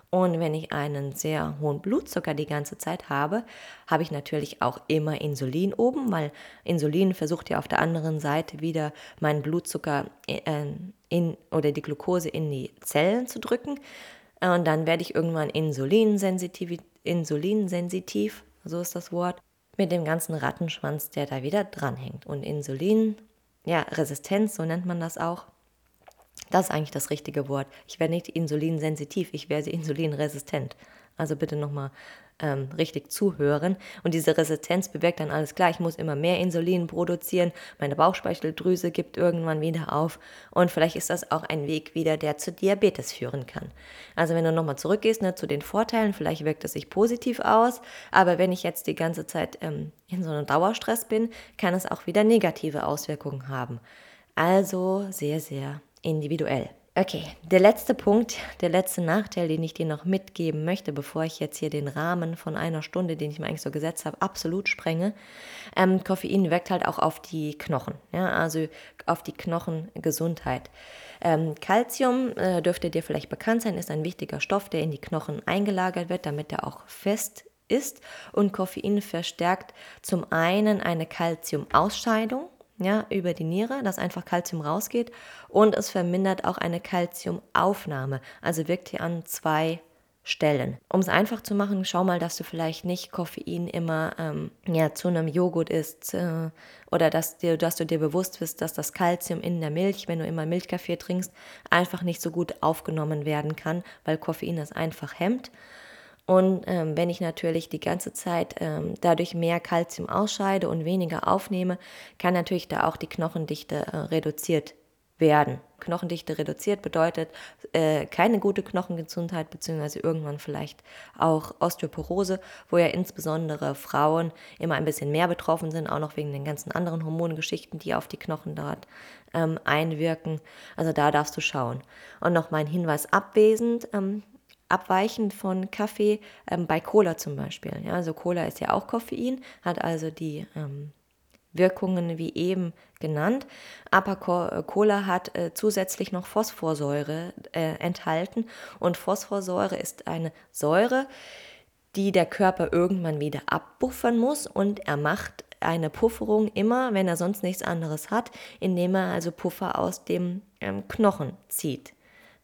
Und wenn ich einen sehr hohen Blutzucker die ganze Zeit habe, habe ich natürlich auch immer Insulin oben, weil Insulin versucht ja auf der anderen Seite wieder meinen Blutzucker in, in oder die Glucose in die Zellen zu drücken. Und dann werde ich irgendwann insulinsensitiv, insulinsensitiv so ist das Wort, mit dem ganzen Rattenschwanz, der da wieder dranhängt. Und Insulin, ja, Resistenz, so nennt man das auch. Das ist eigentlich das richtige Wort. Ich wäre nicht insulinsensitiv, ich wäre insulinresistent. Also bitte nochmal ähm, richtig zuhören. Und diese Resistenz bewirkt dann alles klar. Ich muss immer mehr Insulin produzieren. Meine Bauchspeicheldrüse gibt irgendwann wieder auf. Und vielleicht ist das auch ein Weg wieder, der zu Diabetes führen kann. Also wenn du nochmal zurückgehst ne, zu den Vorteilen, vielleicht wirkt es sich positiv aus. Aber wenn ich jetzt die ganze Zeit ähm, in so einem Dauerstress bin, kann es auch wieder negative Auswirkungen haben. Also sehr, sehr individuell. Okay, der letzte Punkt, der letzte Nachteil, den ich dir noch mitgeben möchte, bevor ich jetzt hier den Rahmen von einer Stunde, den ich mir eigentlich so gesetzt habe, absolut sprenge. Ähm, Koffein wirkt halt auch auf die Knochen, ja, also auf die Knochengesundheit. Ähm, Calcium äh, dürfte dir vielleicht bekannt sein, ist ein wichtiger Stoff, der in die Knochen eingelagert wird, damit er auch fest ist. Und Koffein verstärkt zum einen eine Calciumausscheidung, ja, über die Niere, dass einfach Kalzium rausgeht und es vermindert auch eine Kalziumaufnahme, also wirkt hier an zwei Stellen. Um es einfach zu machen, schau mal, dass du vielleicht nicht Koffein immer ähm, ja, zu einem Joghurt isst äh, oder dass, dir, dass du dir bewusst bist, dass das Kalzium in der Milch, wenn du immer Milchkaffee trinkst, einfach nicht so gut aufgenommen werden kann, weil Koffein es einfach hemmt. Und ähm, wenn ich natürlich die ganze Zeit ähm, dadurch mehr Kalzium ausscheide und weniger aufnehme, kann natürlich da auch die Knochendichte äh, reduziert werden. Knochendichte reduziert bedeutet äh, keine gute Knochengesundheit, beziehungsweise irgendwann vielleicht auch Osteoporose, wo ja insbesondere Frauen immer ein bisschen mehr betroffen sind, auch noch wegen den ganzen anderen Hormongeschichten, die auf die Knochen dort ähm, einwirken. Also da darfst du schauen. Und noch mein Hinweis abwesend, ähm, abweichend von Kaffee ähm, bei Cola zum Beispiel. Ja, also Cola ist ja auch Koffein, hat also die ähm, Wirkungen wie eben genannt, aber äh, Cola hat äh, zusätzlich noch Phosphorsäure äh, enthalten und Phosphorsäure ist eine Säure, die der Körper irgendwann wieder abbuffern muss und er macht eine Pufferung immer, wenn er sonst nichts anderes hat, indem er also Puffer aus dem ähm, Knochen zieht.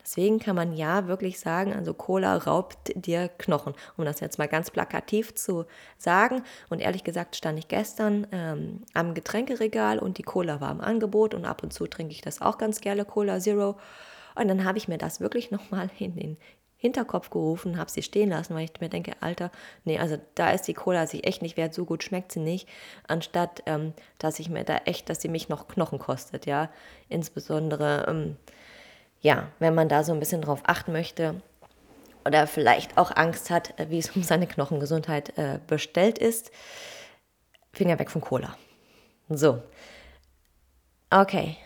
Deswegen kann man ja wirklich sagen, also Cola raubt dir Knochen, um das jetzt mal ganz plakativ zu sagen. Und ehrlich gesagt stand ich gestern ähm, am Getränkeregal und die Cola war im Angebot und ab und zu trinke ich das auch ganz gerne, Cola Zero. Und dann habe ich mir das wirklich nochmal in den Hinterkopf gerufen, habe sie stehen lassen, weil ich mir denke, Alter, nee, also da ist die Cola sich echt nicht wert, so gut schmeckt sie nicht, anstatt ähm, dass ich mir da echt, dass sie mich noch Knochen kostet, ja. Insbesondere ähm, ja, wenn man da so ein bisschen drauf achten möchte oder vielleicht auch Angst hat, äh, wie es um seine Knochengesundheit äh, bestellt ist, Finger weg von Cola. So. Okay.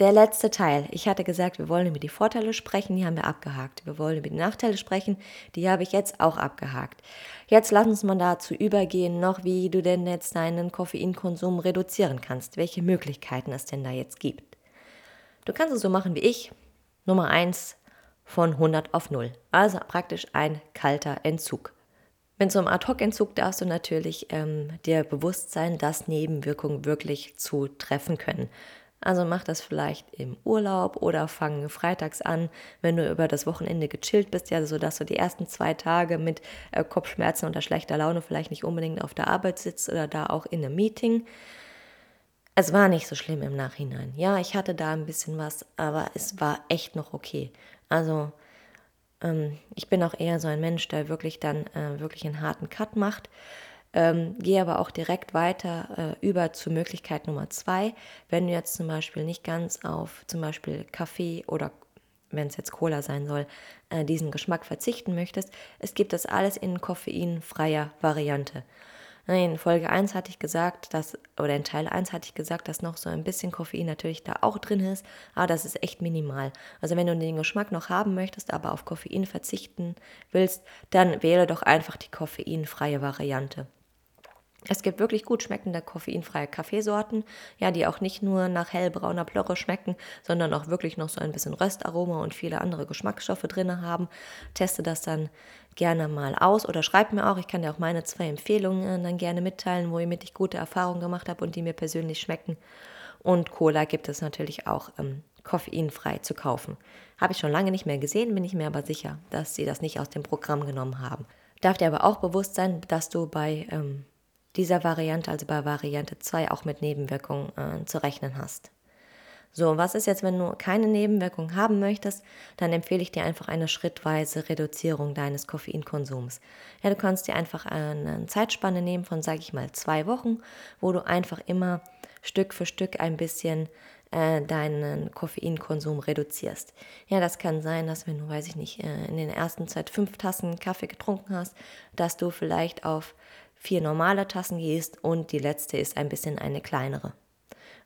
Der letzte Teil. Ich hatte gesagt, wir wollen über die Vorteile sprechen, die haben wir abgehakt. Wir wollen über die Nachteile sprechen, die habe ich jetzt auch abgehakt. Jetzt lass uns mal dazu übergehen, noch wie du denn jetzt deinen Koffeinkonsum reduzieren kannst, welche Möglichkeiten es denn da jetzt gibt. Du kannst es so machen wie ich. Nummer 1 von 100 auf 0. Also praktisch ein kalter Entzug. Mit so einem Ad-Hoc-Entzug darfst du natürlich ähm, dir bewusst sein, dass Nebenwirkungen wirklich zutreffen können. Also mach das vielleicht im Urlaub oder fang freitags an, wenn du über das Wochenende gechillt bist, ja, sodass du die ersten zwei Tage mit äh, Kopfschmerzen oder schlechter Laune vielleicht nicht unbedingt auf der Arbeit sitzt oder da auch in einem Meeting. Es war nicht so schlimm im Nachhinein. Ja, ich hatte da ein bisschen was, aber es war echt noch okay. Also ähm, ich bin auch eher so ein Mensch, der wirklich dann äh, wirklich einen harten Cut macht. Ähm, gehe aber auch direkt weiter äh, über zur Möglichkeit Nummer zwei. Wenn du jetzt zum Beispiel nicht ganz auf zum Beispiel Kaffee oder wenn es jetzt Cola sein soll, äh, diesen Geschmack verzichten möchtest, es gibt das alles in koffeinfreier Variante. In Folge 1 hatte ich gesagt, dass, oder in Teil 1 hatte ich gesagt, dass noch so ein bisschen Koffein natürlich da auch drin ist, aber das ist echt minimal. Also wenn du den Geschmack noch haben möchtest, aber auf Koffein verzichten willst, dann wähle doch einfach die koffeinfreie Variante. Es gibt wirklich gut schmeckende koffeinfreie Kaffeesorten, ja, die auch nicht nur nach hellbrauner Plörre schmecken, sondern auch wirklich noch so ein bisschen Röstaroma und viele andere Geschmacksstoffe drin haben. Teste das dann gerne mal aus oder schreib mir auch, ich kann dir auch meine zwei Empfehlungen dann gerne mitteilen, womit ich gute Erfahrungen gemacht habe und die mir persönlich schmecken. Und Cola gibt es natürlich auch ähm, koffeinfrei zu kaufen. Habe ich schon lange nicht mehr gesehen, bin ich mir aber sicher, dass sie das nicht aus dem Programm genommen haben. Darf dir aber auch bewusst sein, dass du bei ähm, dieser Variante, also bei Variante 2, auch mit Nebenwirkungen äh, zu rechnen hast. So, was ist jetzt, wenn du keine Nebenwirkungen haben möchtest? Dann empfehle ich dir einfach eine schrittweise Reduzierung deines Koffeinkonsums. Ja, du kannst dir einfach eine Zeitspanne nehmen von, sage ich mal, zwei Wochen, wo du einfach immer Stück für Stück ein bisschen äh, deinen Koffeinkonsum reduzierst. Ja, das kann sein, dass wenn du, weiß ich nicht, äh, in den ersten Zeit fünf Tassen Kaffee getrunken hast, dass du vielleicht auf vier normale Tassen gehst und die letzte ist ein bisschen eine kleinere.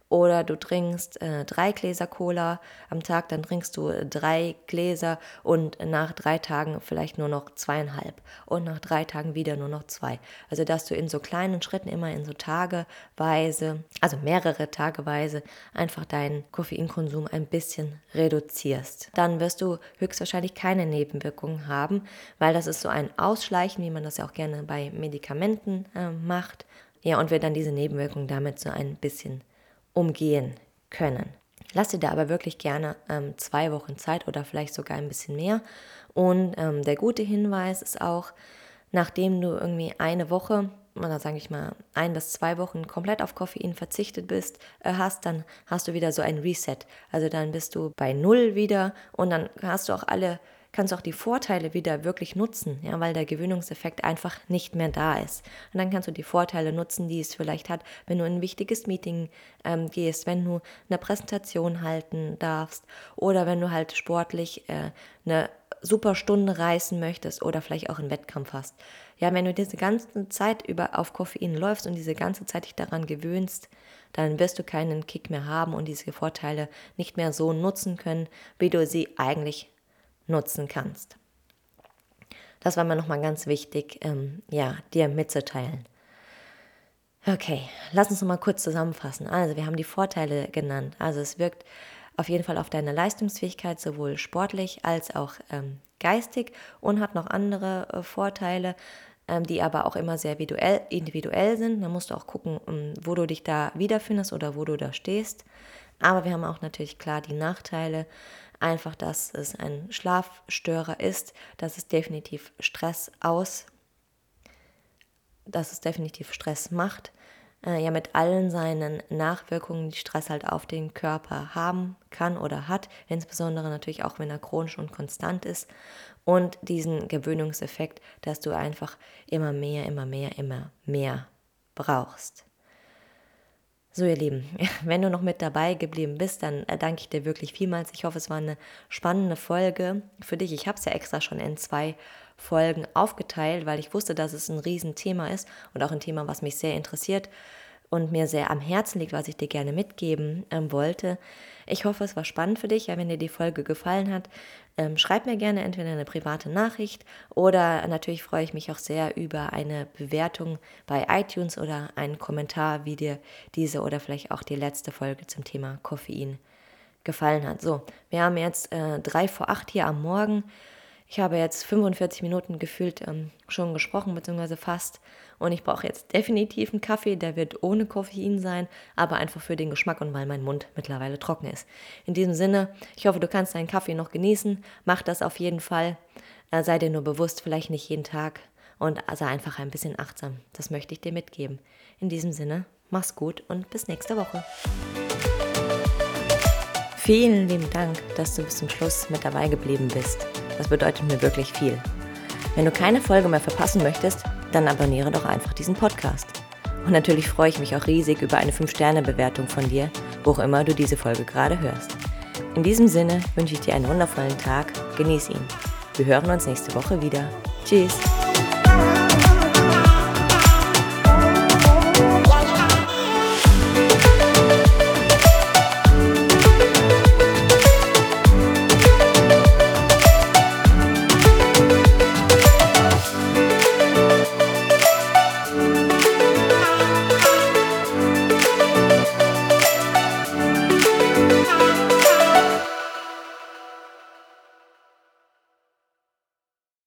Oder du trinkst äh, drei Gläser Cola am Tag, dann trinkst du äh, drei Gläser und nach drei Tagen vielleicht nur noch zweieinhalb und nach drei Tagen wieder nur noch zwei. Also dass du in so kleinen Schritten immer in so tageweise, also mehrere tageweise, einfach deinen Koffeinkonsum ein bisschen reduzierst. Dann wirst du höchstwahrscheinlich keine Nebenwirkungen haben, weil das ist so ein Ausschleichen, wie man das ja auch gerne bei Medikamenten äh, macht. Ja, und wir dann diese Nebenwirkungen damit so ein bisschen umgehen können. Lass dir da aber wirklich gerne ähm, zwei Wochen Zeit oder vielleicht sogar ein bisschen mehr. Und ähm, der gute Hinweis ist auch, nachdem du irgendwie eine Woche oder sage ich mal ein bis zwei Wochen komplett auf Koffein verzichtet bist, äh, hast, dann hast du wieder so ein Reset. Also dann bist du bei Null wieder und dann hast du auch alle kannst du auch die Vorteile wieder wirklich nutzen, ja, weil der Gewöhnungseffekt einfach nicht mehr da ist. Und dann kannst du die Vorteile nutzen, die es vielleicht hat, wenn du in ein wichtiges Meeting ähm, gehst, wenn du eine Präsentation halten darfst oder wenn du halt sportlich äh, eine super Stunde reißen möchtest oder vielleicht auch einen Wettkampf hast. Ja, wenn du diese ganze Zeit über auf Koffein läufst und diese ganze Zeit dich daran gewöhnst, dann wirst du keinen Kick mehr haben und diese Vorteile nicht mehr so nutzen können, wie du sie eigentlich nutzen kannst. Das war mir nochmal ganz wichtig, ähm, ja, dir mitzuteilen. Okay, lass uns nochmal kurz zusammenfassen. Also, wir haben die Vorteile genannt. Also, es wirkt auf jeden Fall auf deine Leistungsfähigkeit, sowohl sportlich als auch ähm, geistig und hat noch andere äh, Vorteile, ähm, die aber auch immer sehr individuell, sind. Da musst du auch gucken, um, ähm, wo du dich da wiederfindest oder wo du da stehst. Aber wir haben auch natürlich klar die Nachteile, einfach, dass es ein Schlafstörer ist, dass es definitiv Stress aus, dass es definitiv Stress macht, äh, ja mit allen seinen Nachwirkungen, die Stress halt auf den Körper haben kann oder hat, insbesondere natürlich auch, wenn er chronisch und konstant ist und diesen Gewöhnungseffekt, dass du einfach immer mehr, immer mehr, immer mehr brauchst. So, ihr Lieben, wenn du noch mit dabei geblieben bist, dann äh, danke ich dir wirklich vielmals. Ich hoffe, es war eine spannende Folge für dich. Ich habe es ja extra schon in zwei Folgen aufgeteilt, weil ich wusste, dass es ein Riesenthema ist und auch ein Thema, was mich sehr interessiert und mir sehr am Herzen liegt, was ich dir gerne mitgeben ähm, wollte. Ich hoffe, es war spannend für dich. Ja, wenn dir die Folge gefallen hat, ähm, schreib mir gerne entweder eine private Nachricht oder natürlich freue ich mich auch sehr über eine Bewertung bei iTunes oder einen Kommentar, wie dir diese oder vielleicht auch die letzte Folge zum Thema Koffein gefallen hat. So, wir haben jetzt äh, drei vor acht hier am Morgen. Ich habe jetzt 45 Minuten gefühlt ähm, schon gesprochen, beziehungsweise fast. Und ich brauche jetzt definitiv einen Kaffee, der wird ohne Koffein sein, aber einfach für den Geschmack und weil mein Mund mittlerweile trocken ist. In diesem Sinne, ich hoffe, du kannst deinen Kaffee noch genießen. Mach das auf jeden Fall. Äh, sei dir nur bewusst, vielleicht nicht jeden Tag. Und sei einfach ein bisschen achtsam. Das möchte ich dir mitgeben. In diesem Sinne, mach's gut und bis nächste Woche. Vielen lieben Dank, dass du bis zum Schluss mit dabei geblieben bist. Das bedeutet mir wirklich viel. Wenn du keine Folge mehr verpassen möchtest, dann abonniere doch einfach diesen Podcast. Und natürlich freue ich mich auch riesig über eine 5-Sterne-Bewertung von dir, wo auch immer du diese Folge gerade hörst. In diesem Sinne wünsche ich dir einen wundervollen Tag, genieß ihn. Wir hören uns nächste Woche wieder. Tschüss!